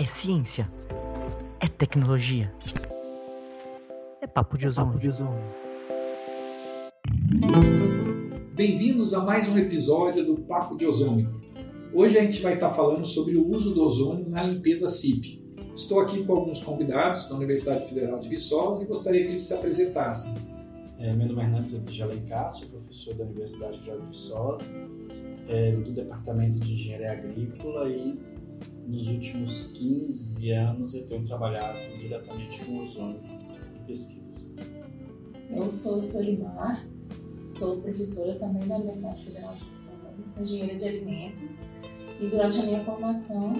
É ciência. É tecnologia. É papo de ozônio. Papo de ozônio. Bem-vindos a mais um episódio do Papo de Ozônio. Hoje a gente vai estar falando sobre o uso do ozônio na limpeza CIP. Estou aqui com alguns convidados da Universidade Federal de Viçosa e gostaria que eles se apresentassem. É, meu nome é Hernandes de Alencar, sou professor da Universidade Federal de Viçosa, é, do Departamento de Engenharia Agrícola e nos últimos 15 anos eu tenho trabalhado diretamente com ozônio em pesquisas. Eu sou Solimar, sou professora também da Universidade Federal de Viçosa, sou engenheira de alimentos e durante a minha formação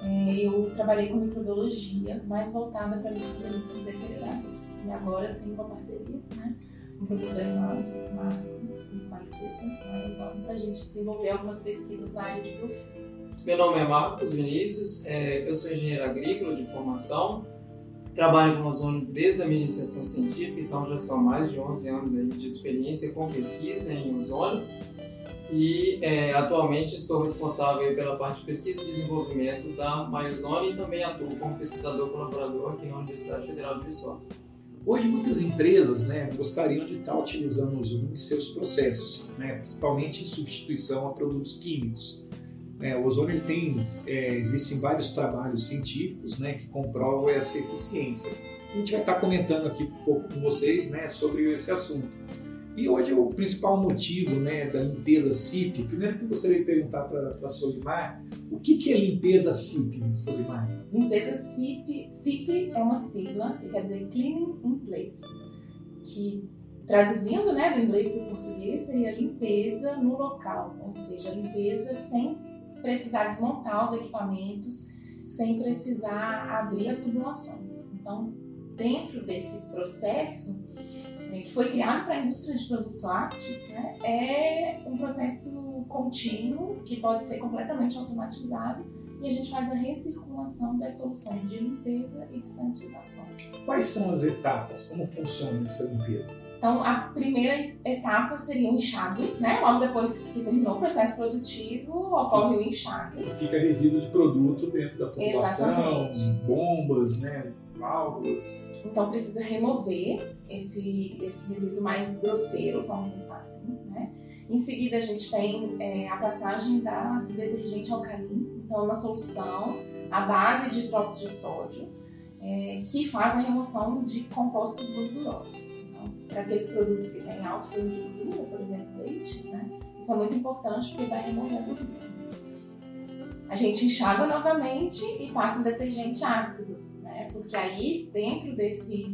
é, eu trabalhei com microbiologia, mais voltada para microorganismos deteriorados. E agora tenho uma parceria né, com o professor Inácio Marcos e com a empresa para a gente desenvolver algumas pesquisas na área de biofilme. Meu nome é Marcos Vinícius, é, eu sou engenheiro agrícola de formação, trabalho com ozônio desde a minha iniciação científica, então já são mais de 11 anos de experiência com pesquisa em ozônio e é, atualmente estou responsável pela parte de pesquisa e desenvolvimento da Maiozone e também atuo como pesquisador colaborador aqui na Universidade Federal de Viçosa. Hoje muitas empresas né, gostariam de estar utilizando o ozônio em seus processos, né, principalmente em substituição a produtos químicos. É, o ozônio ele tem, é, existem vários trabalhos científicos né, que comprovam essa eficiência. A gente vai estar comentando aqui um pouco com vocês né, sobre esse assunto. E hoje o principal motivo né, da limpeza CIP, primeiro que eu gostaria de perguntar para a Solimar, o que, que é limpeza CIP, Solimar? Limpeza CIP, CIP é uma sigla que quer dizer Cleaning in Place, que traduzindo né, do inglês para o português seria limpeza no local, ou seja, limpeza sem precisar desmontar os equipamentos, sem precisar abrir as tubulações. Então, dentro desse processo, né, que foi criado para a indústria de produtos lácteos, né, é um processo contínuo que pode ser completamente automatizado e a gente faz a recirculação das soluções de limpeza e de sanitização. Quais são as etapas? Como funciona essa limpeza? Então, a primeira etapa seria o enxágue, né? Logo depois que terminou o processo produtivo, ocorre o enxágue. Fica resíduo de produto dentro da tubulação, bombas, né? Válvulas. Então, precisa remover esse, esse resíduo mais grosseiro, vamos pensar assim, né? Em seguida, a gente tem é, a passagem da, do detergente alcalino, então é uma solução à base de hidróxido de sódio, é, que faz a remoção de compostos gordurosos para aqueles produtos que têm alto teor de gordura, por exemplo, leite, né? Isso é muito importante porque vai remover a gordura. A gente enxágua novamente e passa um detergente ácido, né? Porque aí, dentro desse,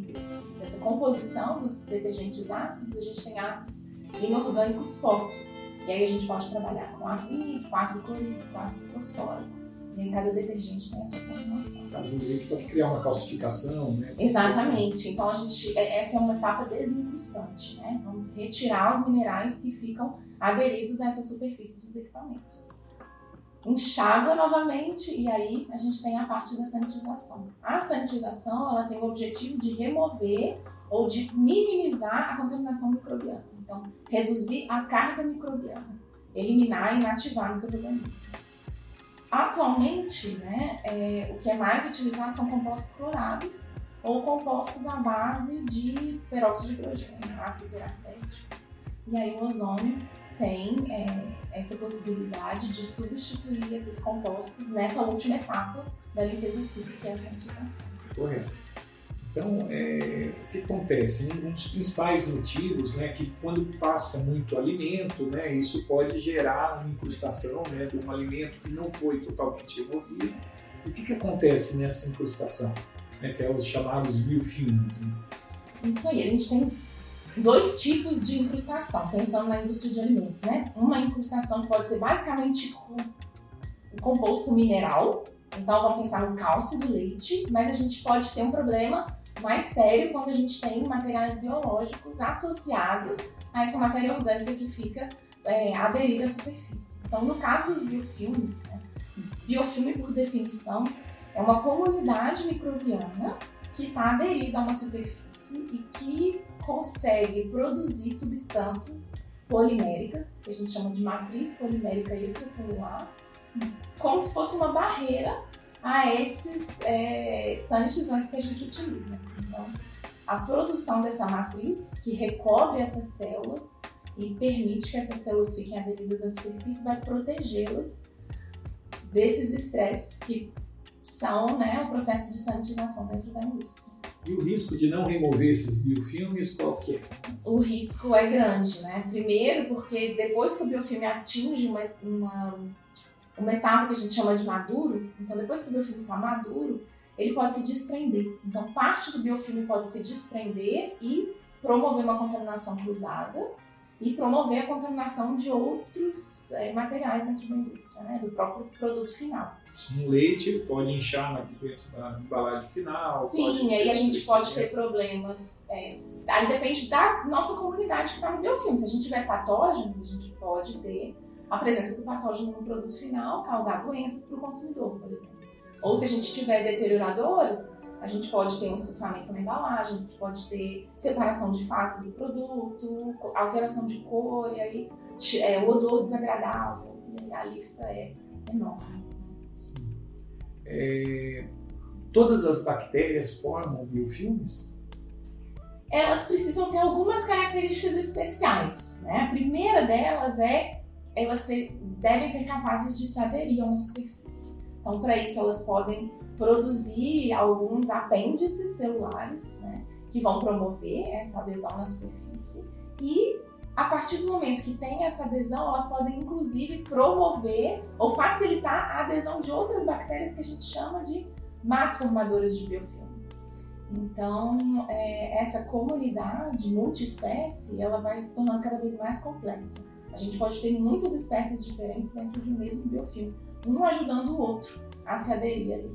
dessa composição dos detergentes ácidos, a gente tem ácidos inorgânicos fortes. E aí a gente pode trabalhar com ácido nítrico, ácido clorídrico, ácido fosfórico. E cada detergente tem a sua formulação. A gente pode criar uma calcificação, né? Exatamente. Então a gente, é, essa é uma etapa desincrustante, né? Vamos retirar os minerais que ficam aderidos a essa superfície dos equipamentos. Enxágua novamente e aí a gente tem a parte da sanitização. A sanitização ela tem o objetivo de remover ou de minimizar a contaminação microbiana. Então, reduzir a carga microbiana, eliminar e inativar microorganismos. Atualmente, né, é, o que é mais utilizado são compostos clorados ou compostos à base de peróxido de hidrogênio, ácido peracético. E aí o ozônio tem é, essa possibilidade de substituir esses compostos nessa última etapa da limpeza cíclica, que é a sanitização. Correto. Então, é, o que acontece? Um dos principais motivos, né, que quando passa muito alimento, né, isso pode gerar uma incrustação, né, de um alimento que não foi totalmente removido. E o que, que acontece nessa incrustação? Né, que é os chamados biofilmes. Né? Isso aí, a gente tem dois tipos de incrustação, pensando na indústria de alimentos, né? Uma incrustação pode ser basicamente com o composto mineral, então vamos pensar no cálcio do leite, mas a gente pode ter um problema mais sério quando a gente tem materiais biológicos associados a essa matéria orgânica que fica é, aderida à superfície. Então, no caso dos biofilmes, né, biofilme, por definição, é uma comunidade microbiana que está aderida a uma superfície e que consegue produzir substâncias poliméricas, que a gente chama de matriz polimérica extracelular, como se fosse uma barreira a esses é, sanitizantes que a gente utiliza. Então, a produção dessa matriz, que recobre essas células e permite que essas células fiquem aderidas à superfície, vai protegê-las desses estresses que são né, o processo de sanitização dentro da indústria. E o risco de não remover esses biofilmes, qual que é? O risco é grande, né? Primeiro porque depois que o biofilme atinge uma, uma, uma etapa que a gente chama de maduro, então depois que o biofilme está maduro, ele pode se desprender. Então parte do biofilme pode se desprender e promover uma contaminação cruzada e promover a contaminação de outros é, materiais dentro da indústria, né, do próprio produto final. No leite pode inchar dentro da embalagem final. Sim, aí a gente pode ter problemas. É, aí depende da nossa comunidade que está no biofilme. Se a gente tiver patógenos, a gente pode ter a presença do patógeno no produto final, causar doenças para o consumidor, por exemplo. Ou se a gente tiver deterioradores, a gente pode ter um estufamento na embalagem, a gente pode ter separação de faces do produto, alteração de cor, e aí é, o odor desagradável, e a lista é enorme. Sim. É, todas as bactérias formam biofilmes? Elas precisam ter algumas características especiais. Né? A primeira delas é elas ter, devem ser capazes de se aderir a uma superfície. Então, para isso, elas podem produzir alguns apêndices celulares, né, que vão promover essa adesão na superfície e a partir do momento que tem essa adesão, elas podem inclusive promover ou facilitar a adesão de outras bactérias que a gente chama de más formadoras de biofilme. Então, é, essa comunidade multiespécie, ela vai se tornando cada vez mais complexa. A gente pode ter muitas espécies diferentes dentro de um mesmo biofilme, um ajudando o outro a se aderir ali.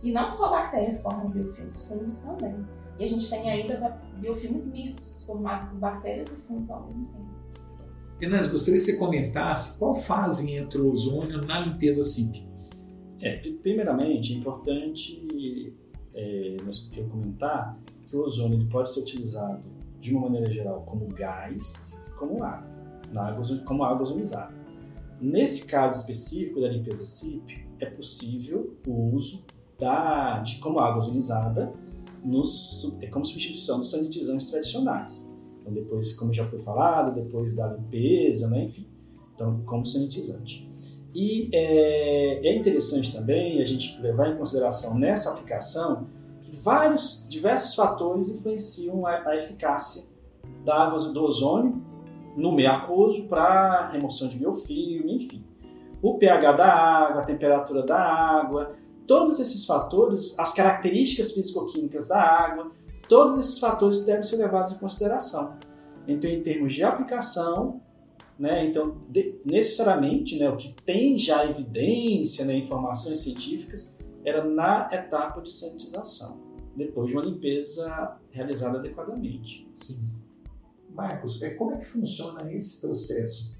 E não só bactérias formam biofilmes, fungos também. E a gente tem ainda biofilmes mistos, formados por bactérias e fungos ao mesmo tempo. Fernandes, gostaria que você comentasse qual fase entra o ozônio na limpeza SIP? É, primeiramente, é importante é, eu comentar que o ozônio pode ser utilizado de uma maneira geral como gás e como água, na água como água ozonizada. Nesse caso específico da limpeza SIP, é possível o uso da, de como água ozonizada é como substituição dos sanitizantes tradicionais. Então, depois, como já foi falado, depois da limpeza, né, enfim, então, como sanitizante. E é, é interessante também a gente levar em consideração nessa aplicação que vários, diversos fatores influenciam a, a eficácia da água do ozônio meio aquoso para remoção de biofilme, enfim. O pH da água, a temperatura da água, Todos esses fatores, as características físico-químicas da água, todos esses fatores devem ser levados em consideração. Então, em termos de aplicação, né, então, de, necessariamente, né, o que tem já evidência, né, informações científicas, era na etapa de sanitização, depois de uma limpeza realizada adequadamente. Sim. Marcos, é, como é que funciona esse processo?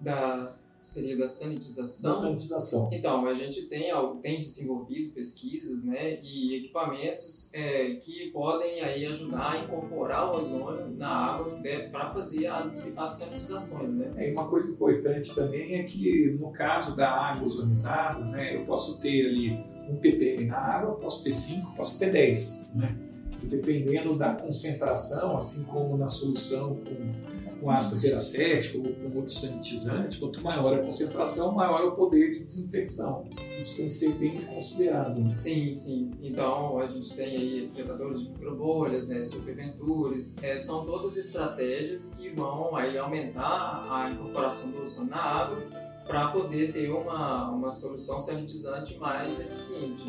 Da seria da sanitização. Da sanitização. Então, a gente tem, tem desenvolvido pesquisas né, e equipamentos é, que podem aí ajudar a incorporar o ozônio na água né, para fazer a, as sanitizações. Né? É, uma coisa importante também é que no caso da água ozonizada, né, eu posso ter ali um ppm na água, posso ter 5, posso ter 10. Né? Dependendo da concentração, assim como na solução com, com ácido peracético ou com outro sanitizante, quanto maior a concentração, maior o poder de desinfecção. Isso tem que ser bem considerado. Né? Sim, sim. Então a gente tem aí geradores de microbolhas, né, superventures, é, são todas estratégias que vão aí aumentar a incorporação do ozônio na água para poder ter uma, uma solução sanitizante mais eficiente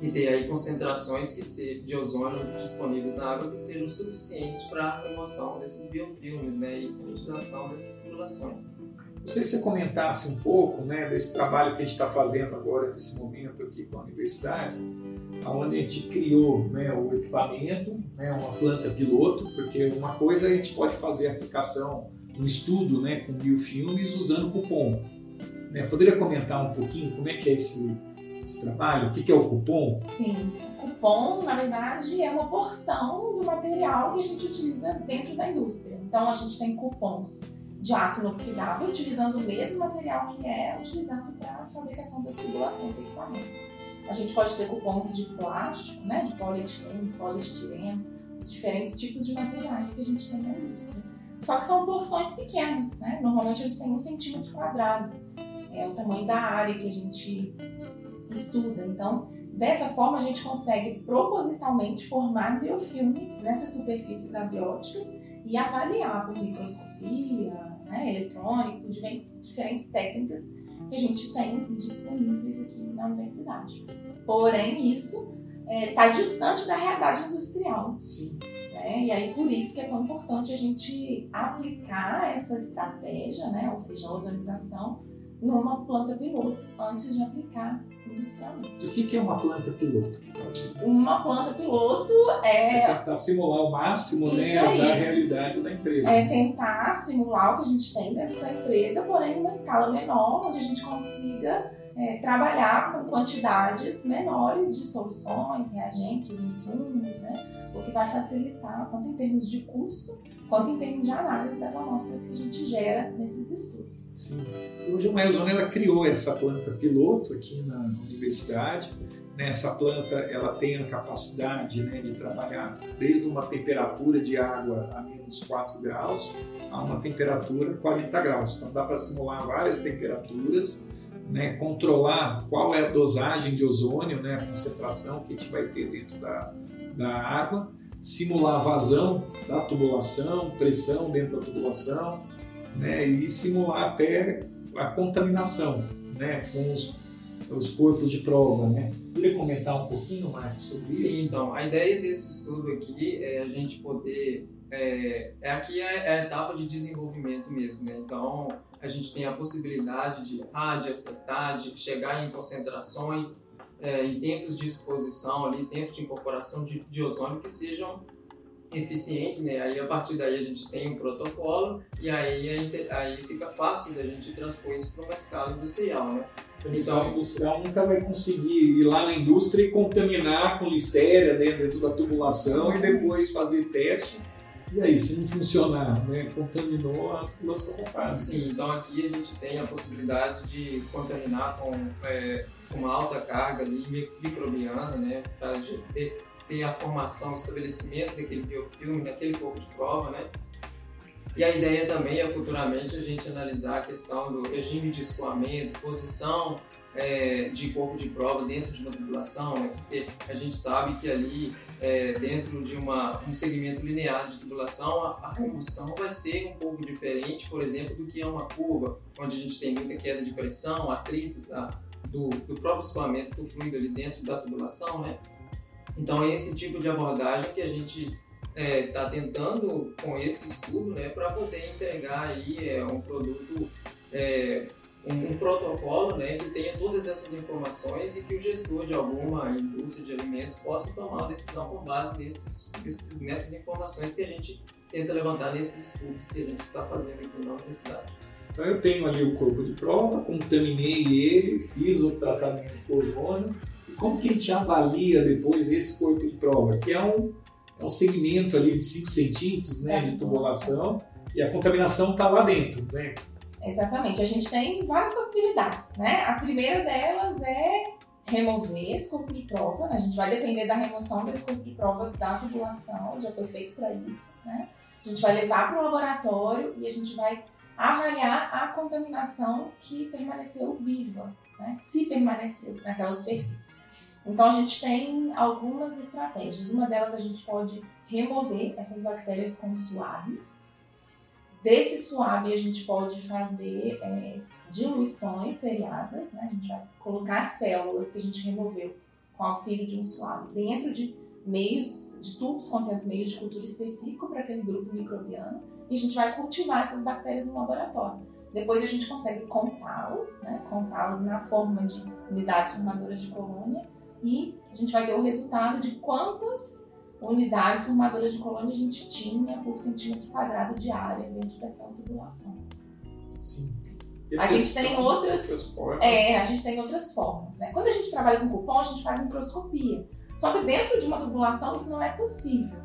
e ter aí concentrações que se, de ozônio disponíveis na água que sejam suficientes para a remoção desses biofilmes né, e sanitização dessas tubulações. Gostaria que você comentasse um pouco né, desse trabalho que a gente está fazendo agora, nesse momento aqui com a universidade, onde a gente criou né, o equipamento, né, uma planta piloto, porque uma coisa a gente pode fazer aplicação, um estudo né, com biofilmes usando cupom. Né? Poderia comentar um pouquinho como é que é esse esse trabalho? O que é o cupom? Sim, cupom, na verdade, é uma porção do material que a gente utiliza dentro da indústria. Então, a gente tem cupons de aço inoxidável, utilizando o mesmo material que é utilizado para a fabricação das tubulações e equipamentos. A gente pode ter cupons de plástico, né, de polietileno, poliestireno, os diferentes tipos de materiais que a gente tem na indústria. Só que são porções pequenas, né? Normalmente eles têm um centímetro quadrado. É o tamanho da área que a gente estuda. Então, dessa forma, a gente consegue propositalmente formar biofilme nessas superfícies abióticas e avaliar por microscopia, né, eletrônico, diferentes técnicas que a gente tem disponíveis aqui na universidade. Porém, isso está é, distante da realidade industrial. Sim. Né? E aí, por isso que é tão importante a gente aplicar essa estratégia, né, ou seja, a ozonização, numa planta piloto antes de aplicar industrialmente. O que é uma planta piloto? Uma planta piloto é. É tentar simular o máximo né, aí. da realidade da empresa. É tentar simular o que a gente tem dentro da empresa, porém numa escala menor, onde a gente consiga é, trabalhar com quantidades menores de soluções, reagentes, insumos, né? o que vai facilitar tanto em termos de custo quanto em termos de análise das amostras que a gente gera nesses estudos. Sim. Hoje a Maelzone ela criou essa planta piloto aqui na universidade. Né? Essa planta ela tem a capacidade né, de trabalhar desde uma temperatura de água a menos 4 graus a uma temperatura 40 graus. Então dá para simular várias temperaturas, né, controlar qual é a dosagem de ozônio, né, a concentração que a gente vai ter dentro da, da água simular vazão da tubulação, pressão dentro da tubulação, né, e simular até a contaminação, né, com os, os corpos de prova, né. Queria comentar um pouquinho, Marcos, sobre Sim, isso? então, a ideia desse estudo aqui é a gente poder... É, é aqui é, é a etapa de desenvolvimento mesmo, né? Então, a gente tem a possibilidade de radioacetar, de chegar em concentrações é, em tempos de exposição ali, tempos de incorporação de, de ozônio que sejam eficientes, né? Aí a partir daí a gente tem um protocolo e aí, aí fica fácil da gente transpor isso para uma escala industrial, né? Então, o industrial nunca vai conseguir ir lá na indústria e contaminar com listéria né, dentro da tubulação e depois fazer teste. E aí, se não funcionar, né, contaminou a tubulação montada. Sim, então aqui a gente tem a possibilidade de contaminar com é, uma alta carga ali, microbiana, né, para ter, a formação, o estabelecimento daquele biofilme, daquele corpo de prova, né. E a ideia também é futuramente a gente analisar a questão do regime de escoamento, posição é, de corpo de prova dentro de uma tubulação, né? porque a gente sabe que ali, é, dentro de uma, um segmento linear de tubulação, a, a vai ser um pouco diferente, por exemplo, do que é uma curva, onde a gente tem muita queda de pressão, atrito da, do, do próprio escoamento do fluido ali dentro da tubulação, né? Então é esse tipo de abordagem que a gente está é, tá tentando com esse estudo, né, para poder entregar aí é, um produto, é, um, um, protocolo, né, que tenha todas essas informações e que o gestor de alguma indústria de alimentos possa tomar uma decisão com base nesses, nesses, nessas informações que a gente tenta levantar nesses estudos que a gente está fazendo aqui na universidade. Então eu tenho ali o corpo de prova, contaminei ele, fiz o tratamento com ozônio. E como que a gente avalia depois esse corpo de prova? Que é um, é um segmento ali de 5 centímetros né, de tubulação e a contaminação está lá dentro, né? Exatamente. A gente tem várias possibilidades, né? A primeira delas é remover esse corpo de prova, né? A gente vai depender da remoção desse corpo de prova da tubulação, já foi feito para isso, né? A gente vai levar para o laboratório e a gente vai avaliar a contaminação que permaneceu viva, né? se permaneceu naquela superfície. Então a gente tem algumas estratégias. Uma delas a gente pode remover essas bactérias com suave. Desse suave a gente pode fazer é, diluições seriadas, né? a gente vai colocar células que a gente removeu com auxílio de um suave dentro de meios, de tubos contendo meios de cultura específico para aquele grupo microbiano e a gente vai cultivar essas bactérias no laboratório. Depois a gente consegue contá-las, né? contá-las na forma de unidades formadoras de colônia e a gente vai ter o resultado de quantas unidades formadoras de colônia a gente tinha por centímetro quadrado de área dentro daquela tubulação. Sim. A gente tem outras. É, a gente tem outras formas. Né? Quando a gente trabalha com cupom, a gente faz microscopia. Só que dentro de uma tubulação isso não é possível.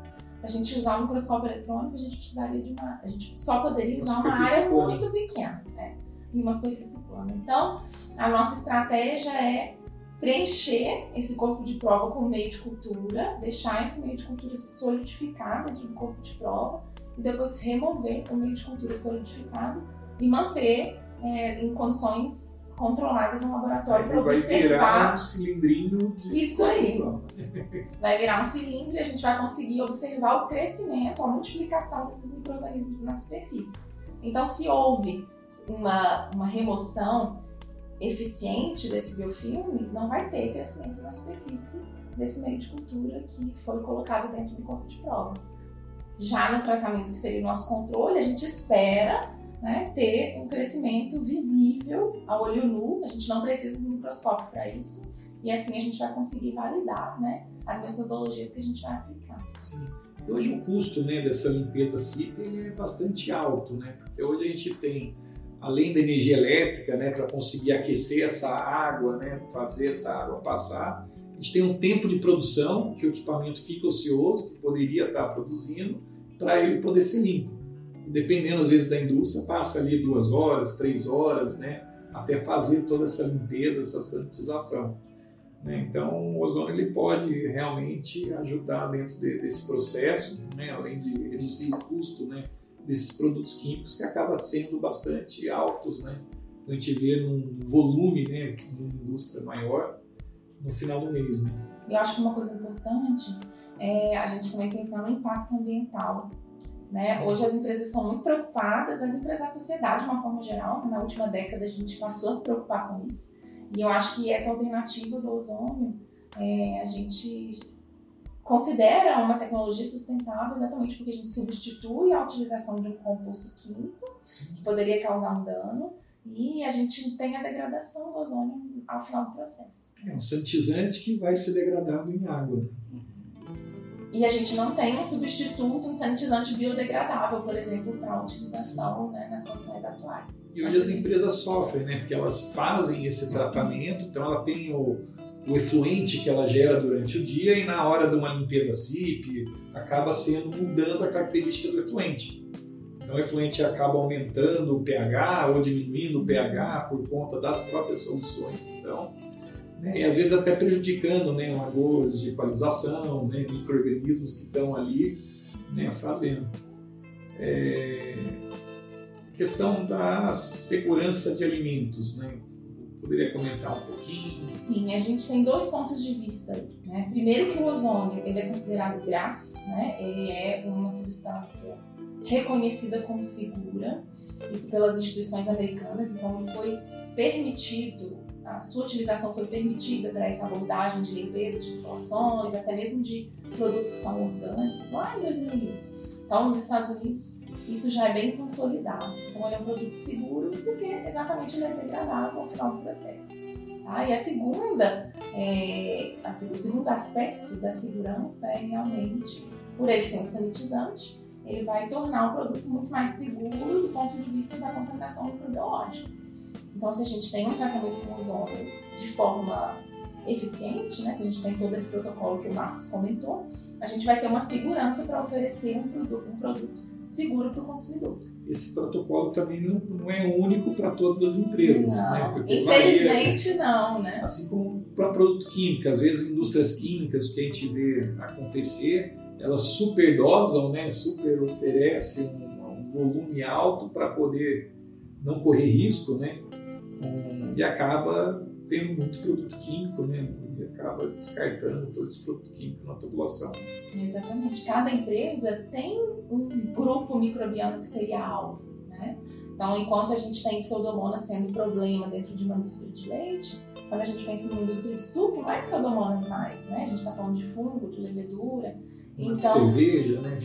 A gente usar um microscópio eletrônico, a gente precisaria de uma. A gente só poderia usar Uma uma área plana. muito pequena, né? E uma superfície plana. Então, a nossa estratégia é preencher esse corpo de prova com meio de cultura, deixar esse meio de cultura se solidificar dentro do corpo de prova e depois remover o meio de cultura solidificado e manter é, em condições controladas no laboratório para vai observar virar um cilindrinho de Isso aí. vai virar um cilindro e a gente vai conseguir observar o crescimento, a multiplicação desses micro-organismos na superfície. Então, se houve uma, uma remoção eficiente desse biofilme, não vai ter crescimento na superfície desse meio de cultura que foi colocado dentro do corpo de prova. Já no tratamento que seria o nosso controle, a gente espera né, ter um crescimento visível a olho nu, a gente não precisa de um microscópio para isso, e assim a gente vai conseguir validar né, as metodologias que a gente vai aplicar. Sim. Hoje o custo né, dessa limpeza CIP ele é bastante alto, né? Porque hoje a gente tem, além da energia elétrica, né, para conseguir aquecer essa água, né, fazer essa água passar, a gente tem um tempo de produção que o equipamento fica ocioso, que poderia estar produzindo, para ele poder ser limpo. Dependendo às vezes da indústria, passa ali duas horas, três horas, né, até fazer toda essa limpeza, essa sanitização. Né? Então, o ozônio ele pode realmente ajudar dentro de, desse processo, né? além de reduzir o custo né? desses produtos químicos que acaba sendo bastante altos. Né? A gente vê num volume, né, numa indústria maior, no final do mês. Né? Eu acho que uma coisa importante é a gente também pensar no impacto ambiental. Né? Hoje as empresas estão muito preocupadas, as empresas da sociedade de uma forma geral, na última década a gente passou a se preocupar com isso. E eu acho que essa alternativa do ozônio, é, a gente considera uma tecnologia sustentável exatamente porque a gente substitui a utilização de um composto químico que poderia causar um dano e a gente tem a degradação do ozônio ao final do processo. É um sanitizante que vai ser degradado em água. Né? E a gente não tem um substituto, um sanitizante biodegradável, por exemplo, para utilização né, nas condições atuais. E hoje as empresas sofrem, né? Porque elas fazem esse tratamento, então ela tem o, o efluente que ela gera durante o dia e na hora de uma limpeza CIP acaba sendo mudando a característica do efluente. Então o efluente acaba aumentando o pH ou diminuindo o pH por conta das próprias soluções. Então, né, e às vezes até prejudicando né, lagoas de equalização, né, micro-organismos que estão ali né, fazendo. É... Questão da segurança de alimentos, né? Poderia comentar um pouquinho? Sim, a gente tem dois pontos de vista. Né? Primeiro que o ozônio ele é considerado gás, né? ele é uma substância reconhecida como segura, isso pelas instituições americanas, então ele foi permitido sua utilização foi permitida para essa abordagem de limpeza de tubulações, até mesmo de produtos que são orgânicos, lá em 2001. Então, nos Estados Unidos, isso já é bem consolidado. Então, ele é um produto seguro porque exatamente ele é degradável ao final do processo. Tá? E a segunda, é, a, o segundo aspecto da segurança é realmente, por ele ser um sanitizante, ele vai tornar o produto muito mais seguro do ponto de vista da contaminação microbiológica. Então, se a gente tem um tratamento com ozônio de forma eficiente, né, se a gente tem todo esse protocolo que o Marcos comentou, a gente vai ter uma segurança para oferecer um produto, um produto seguro para o consumidor. Esse protocolo também não, não é único para todas as empresas, não, né? Porque infelizmente varia, não, né? Assim como para produto químico, às vezes indústrias químicas, o que a gente vê acontecer, elas superdosam, né? Super oferecem um, um volume alto para poder não correr risco, né? Um, e acaba tendo muito produto químico, né? E acaba descartando todo esse produto químico na população. Exatamente. Cada empresa tem um grupo microbiano que seria alvo, né? Então, enquanto a gente tem pseudomonas sendo problema dentro de uma indústria de leite, quando a gente pensa numa indústria de suco, não é pseudomonas mais, né? A gente está falando de fungo, de levedura. Então, de cerveja, né?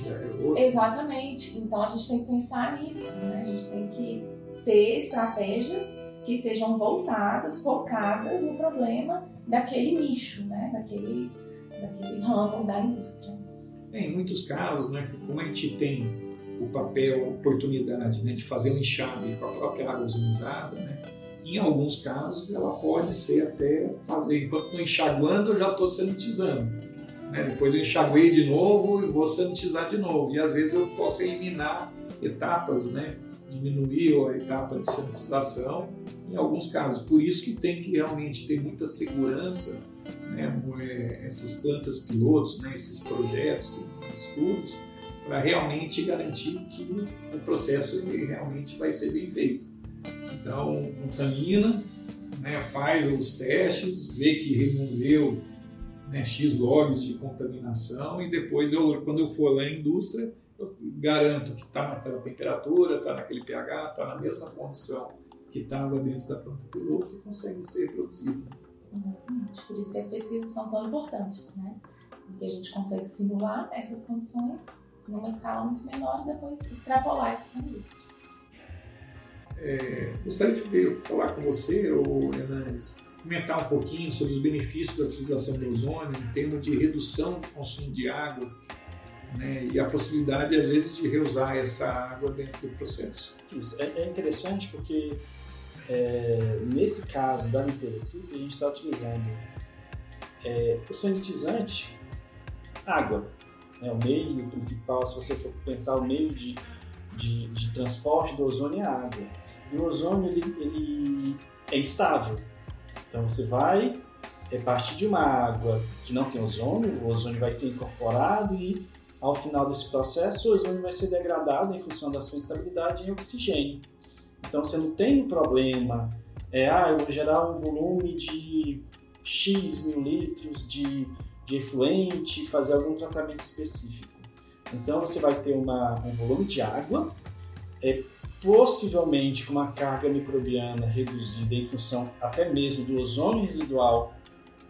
É exatamente. Então, a gente tem que pensar nisso, né? A gente tem que ter estratégias que sejam voltadas, focadas no problema daquele nicho, né? daquele, daquele ramo da indústria. É, em muitos casos, né, como a gente tem o papel, a oportunidade né, de fazer um enxágue com a própria água ozonizada, né, em alguns casos ela pode ser até fazer, enquanto estou enxaguando, eu já estou sanitizando. Né? Depois eu enxaguei de novo e vou sanitizar de novo. E às vezes eu posso eliminar etapas, né? Diminuir a etapa de sanitização em alguns casos. Por isso que tem que realmente ter muita segurança, né? É, essas plantas pilotos, né? esses projetos, esses estudos, para realmente garantir que o processo realmente vai ser bem feito. Então, contamina, né? faz os testes, vê que removeu né, X logs de contaminação e depois, eu, quando eu for lá em indústria, eu garanto que está naquela temperatura, está naquele pH, está na mesma condição que estava dentro da planta piloto e consegue ser produzido. Exatamente. Por isso que as pesquisas são tão importantes, né? Porque a gente consegue simular essas condições numa escala muito menor e depois extrapolar isso para a indústria. É, gostaria de falar com você, ou Hernandes, comentar um pouquinho sobre os benefícios da utilização do ozônio em termos de redução de consumo de água né, e a possibilidade, às vezes, de reusar essa água dentro do processo. Isso. É, é interessante porque, é, nesse caso da limpeza a gente está utilizando é, o sanitizante, água. Né, o meio principal, se você for pensar o meio de, de, de transporte do ozônio é a água. E o ozônio ele, ele é estável. Então você vai é partir de uma água que não tem ozônio, o ozônio vai ser incorporado e ao final desse processo, o ozônio vai ser degradado em função da sua instabilidade em oxigênio. Então você não tem um problema, é, ah, eu vou gerar um volume de X mil litros de, de efluente, fazer algum tratamento específico. Então você vai ter uma, um volume de água, é, possivelmente com uma carga microbiana reduzida em função até mesmo do ozônio residual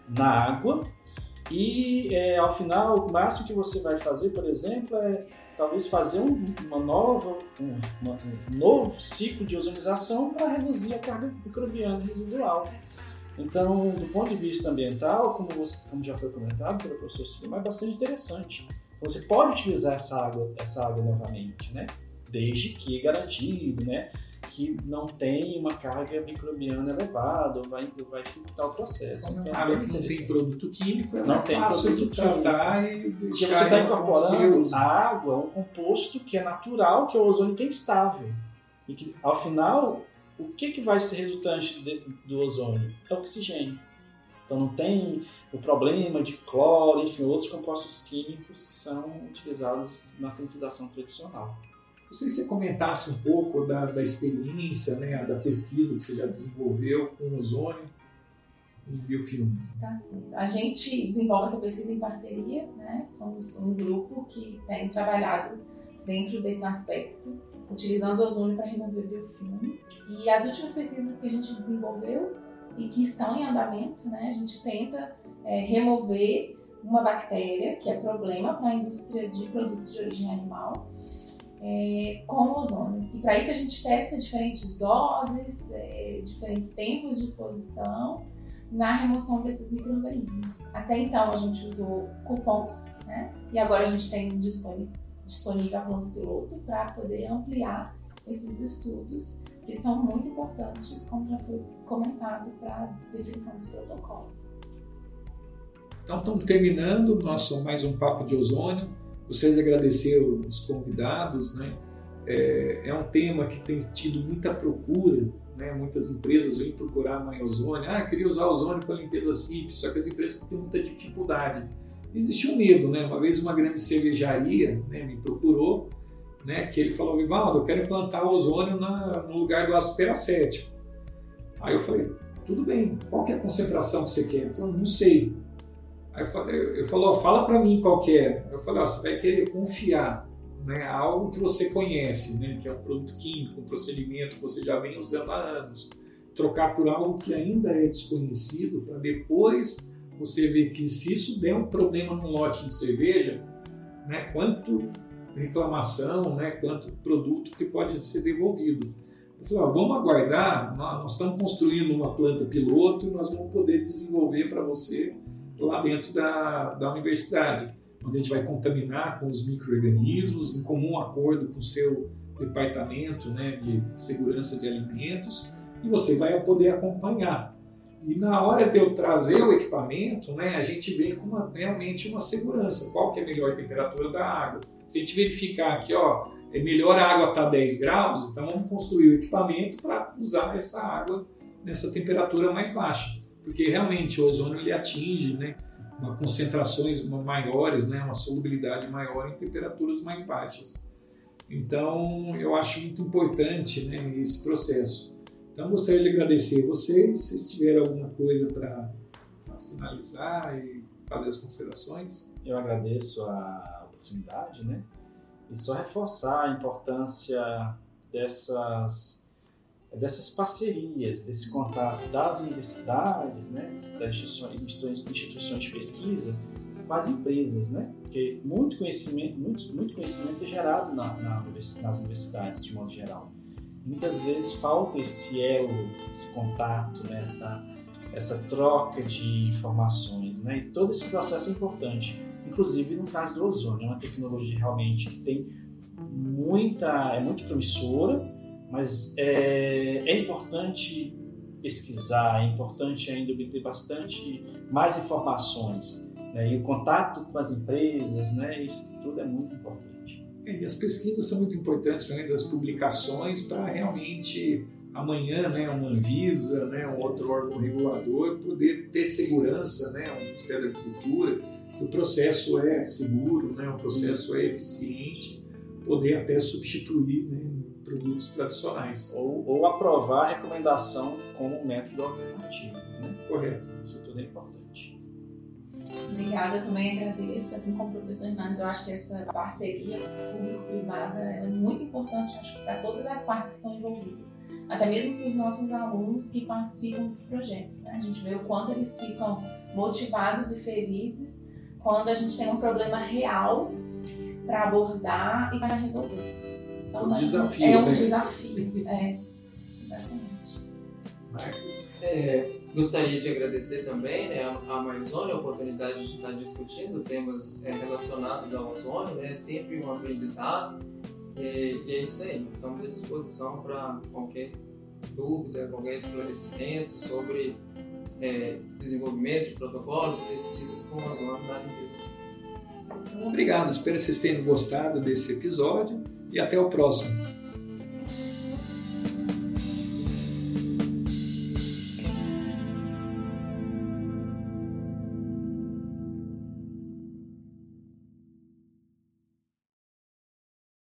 na água, e é, ao final, o máximo que você vai fazer, por exemplo, é talvez fazer um, uma nova, um, uma, um novo ciclo de ozonização para reduzir a carga microbiana residual. Então, do ponto de vista ambiental, como, você, como já foi comentado pelo professor Silma, é bastante interessante. Você pode utilizar essa água, essa água novamente, né? Desde que garantido, né? Que não tem uma carga microbiana elevada, vai, vai dificultar o processo. Então, água que não tem produto químico, é não tem fácil de tratar e Porque você está incorporando a água, um composto que é natural, que é o ozônio que é instável. E que, ao final, o que, que vai ser resultante de, do ozônio? É oxigênio. Então não tem o problema de cloro, enfim, outros compostos químicos que são utilizados na sintetização tradicional. Não sei se você comentasse um pouco da, da experiência, né, da pesquisa que você já desenvolveu com ozônio em biofilmes. Tá certo. A gente desenvolve essa pesquisa em parceria, né? Somos um grupo que tem trabalhado dentro desse aspecto, utilizando ozônio para remover biofilme. E as últimas pesquisas que a gente desenvolveu e que estão em andamento, né? A gente tenta é, remover uma bactéria que é problema para a indústria de produtos de origem animal é, com ozônio. E para isso a gente testa diferentes doses, é, diferentes tempos de exposição na remoção desses micro-organismos. Até então a gente usou cupons, né? E agora a gente tem disponível, a planta piloto para poder ampliar esses estudos que são muito importantes, como já foi comentado, para a definição dos protocolos. Então, estamos terminando nosso mais um papo de ozônio. Gostaria de agradecer os convidados, né? É, é, um tema que tem tido muita procura, né? Muitas empresas vêm procurar mais ozônio. Ah, queria usar ozônio para limpeza simples, só que as empresas têm muita dificuldade. Existe um medo, né? Uma vez uma grande cervejaria né, me procurou, né? Que ele falou, Vivaldo, eu quero implantar ozônio na, no lugar do ácido peracético. Aí eu falei, tudo bem, qual é a concentração que você quer? Ele falou, não sei. Aí eu falou, fala para mim qual que é. Eu falei, ó, você vai querer confiar né, algo que você conhece, né, que é um produto químico, um procedimento que você já vem usando há anos. Trocar por algo que ainda é desconhecido para depois você ver que se isso der um problema no lote de cerveja, né, quanto reclamação, né, quanto produto que pode ser devolvido. Eu falei, ó, vamos aguardar, nós estamos construindo uma planta piloto e nós vamos poder desenvolver para você lá dentro da, da universidade, onde a gente vai contaminar com os micro-organismos em comum acordo com o seu departamento né, de segurança de alimentos e você vai poder acompanhar. E na hora de eu trazer o equipamento, né, a gente vem com uma, realmente uma segurança. Qual que é a melhor temperatura da água? Se a gente verificar aqui, ó, é melhor a água estar tá 10 graus, então vamos construir o equipamento para usar essa água nessa temperatura mais baixa. Porque realmente o ozônio ele atinge né, uma concentrações maiores, né, uma solubilidade maior em temperaturas mais baixas. Então eu acho muito importante né, esse processo. Então gostaria de agradecer a vocês, se tiverem alguma coisa para finalizar e fazer as considerações. Eu agradeço a oportunidade, né? E só reforçar a importância dessas, dessas parcerias, desse contato das universidades, né, das instituições, instituições de pesquisa com as empresas, né? Porque muito conhecimento, muito, muito conhecimento é gerado na, na, nas universidades, de modo geral. Muitas vezes falta esse elo, esse contato, né? essa, essa troca de informações, né? E todo esse processo é importante inclusive no caso do ozônio, é uma tecnologia realmente que tem muita, é muito promissora, mas é, é importante pesquisar, é importante ainda obter bastante mais informações, né? e o contato com as empresas, né? isso tudo é muito importante. É, e as pesquisas são muito importantes, principalmente as publicações, para realmente amanhã, né, uma Anvisa, né, um outro órgão regulador poder ter segurança, né, o Ministério da Agricultura, que o processo é seguro, né, o processo é eficiente, poder até substituir né, produtos tradicionais. Ou, ou aprovar a recomendação como método alternativo. Né? Correto. Isso tudo é importante. Obrigada, eu também agradeço. Assim como o professor Hernandes, eu acho que essa parceria público-privada é muito importante para todas as partes que estão envolvidas. Até mesmo para os nossos alunos que participam dos projetos. Né? A gente vê o quanto eles ficam motivados e felizes quando a gente tem um problema real para abordar e para resolver. Então, um desafio, é um né? desafio. É, exatamente. Marcos? É, gostaria de agradecer também né, a Marizone a oportunidade de estar discutindo temas é, relacionados ao ozônio, né, sempre um aprendizado. E, e é isso aí, estamos à disposição para qualquer dúvida, qualquer esclarecimento sobre é, desenvolvimento de protocolos e pesquisas com ozônio na limpeza. Obrigado, espero que vocês tenham gostado desse episódio e até o próximo.